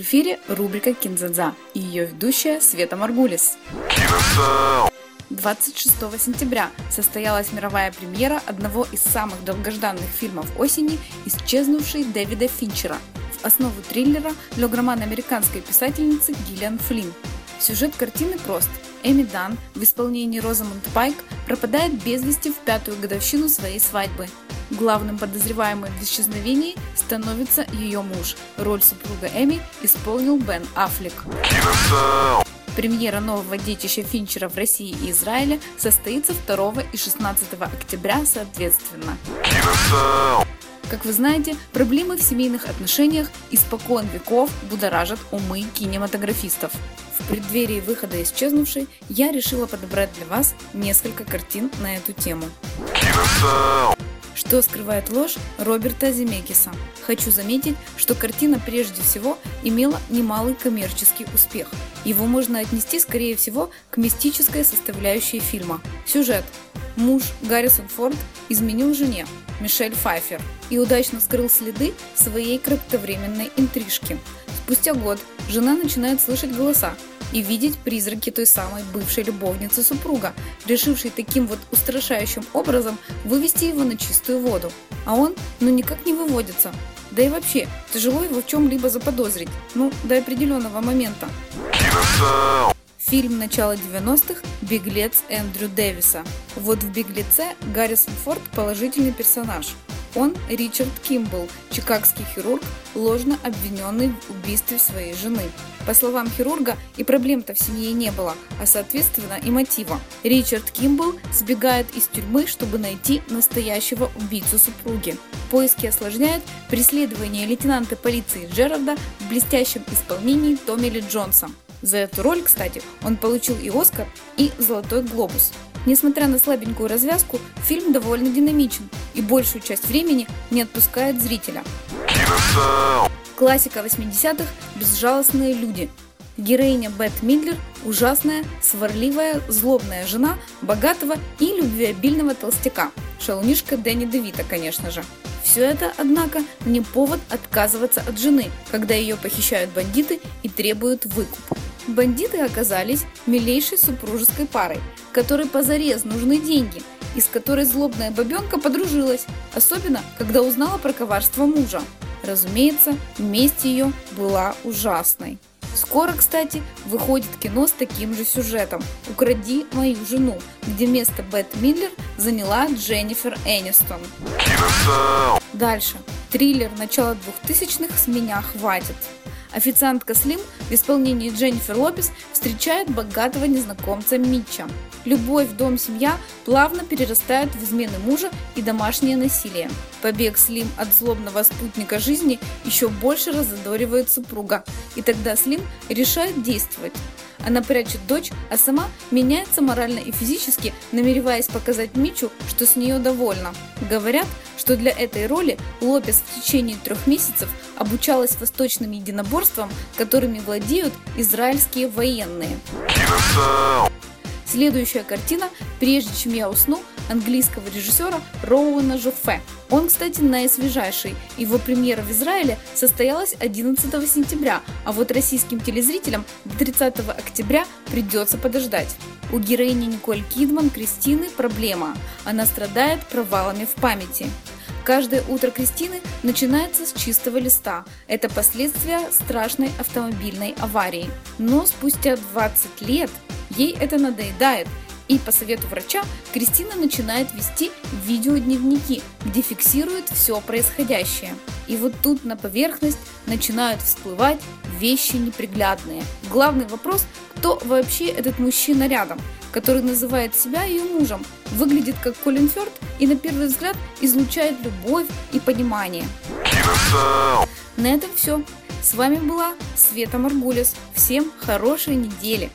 эфире рубрика «Кинзадза» и ее ведущая Света Маргулис. 26 сентября состоялась мировая премьера одного из самых долгожданных фильмов осени «Исчезнувший Дэвида Финчера». В основу триллера лег роман американской писательницы Гиллиан Флинн. Сюжет картины прост. Эми Дан в исполнении Розамунд Пайк пропадает без вести в пятую годовщину своей свадьбы. Главным подозреваемым в исчезновении становится ее муж. Роль супруга Эми исполнил Бен Аффлек. Премьера нового детища Финчера в России и Израиле состоится 2 и 16 октября соответственно. Как вы знаете, проблемы в семейных отношениях испокон веков будоражат умы кинематографистов. В преддверии выхода «Исчезнувшей» я решила подобрать для вас несколько картин на эту тему. Что скрывает ложь Роберта Земекиса? Хочу заметить, что картина прежде всего имела немалый коммерческий успех. Его можно отнести, скорее всего, к мистической составляющей фильма. Сюжет. Муж Гаррисон Форд изменил жене, Мишель Файфер, и удачно скрыл следы своей кратковременной интрижки. Спустя год жена начинает слышать голоса, и видеть призраки той самой бывшей любовницы супруга, решившей таким вот устрашающим образом вывести его на чистую воду. А он, ну никак не выводится. Да и вообще, тяжело его в чем-либо заподозрить, ну, до определенного момента. Фильм начала 90-х «Беглец» Эндрю Дэвиса. Вот в «Беглеце» Гаррисон Форд положительный персонаж. Он Ричард Кимбл, чикагский хирург, ложно обвиненный в убийстве своей жены. По словам хирурга, и проблем-то в семье не было, а соответственно и мотива. Ричард Кимбл сбегает из тюрьмы, чтобы найти настоящего убийцу супруги. Поиски осложняет преследование лейтенанта полиции Джерарда в блестящем исполнении Томми Ли Джонса. За эту роль, кстати, он получил и Оскар, и Золотой глобус. Несмотря на слабенькую развязку, фильм довольно динамичен и большую часть времени не отпускает зрителя. Классика 80-х «Безжалостные люди». Героиня Бет Мидлер – ужасная, сварливая, злобная жена богатого и любвеобильного толстяка. Шалунишка Дэнни Девита, конечно же. Все это, однако, не повод отказываться от жены, когда ее похищают бандиты и требуют выкуп. Бандиты оказались милейшей супружеской парой, которой позарез нужны деньги, и с которой злобная бабенка подружилась, особенно когда узнала про коварство мужа. Разумеется, месть ее была ужасной. Скоро, кстати, выходит кино с таким же сюжетом «Укради мою жену», где место Бет Миллер заняла Дженнифер Энистон. Дальше. Триллер начала 2000-х «С меня хватит». Официантка Слим в исполнении Дженнифер Лопес встречает богатого незнакомца Митча. Любовь, дом, семья плавно перерастают в измены мужа и домашнее насилие. Побег Слим от злобного спутника жизни еще больше разодоривает супруга, и тогда Слим решает действовать. Она прячет дочь, а сама меняется морально и физически, намереваясь показать Мичу, что с нее довольна. Говорят, что для этой роли Лопес в течение трех месяцев обучалась восточным единоборствам, которыми владеют израильские военные. Следующая картина «Прежде чем я усну» английского режиссера Роуэна Жоффе. Он, кстати, наисвежайший. Его премьера в Израиле состоялась 11 сентября, а вот российским телезрителям до 30 октября придется подождать. У героини Николь Кидман Кристины проблема. Она страдает провалами в памяти. Каждое утро Кристины начинается с чистого листа. Это последствия страшной автомобильной аварии. Но спустя 20 лет Ей это надоедает, и по совету врача Кристина начинает вести видеодневники, где фиксирует все происходящее. И вот тут на поверхность начинают всплывать вещи неприглядные. Главный вопрос, кто вообще этот мужчина рядом, который называет себя ее мужем, выглядит как Колин Фёрд и на первый взгляд излучает любовь и понимание. На этом все. С вами была Света Маргулис. Всем хорошей недели!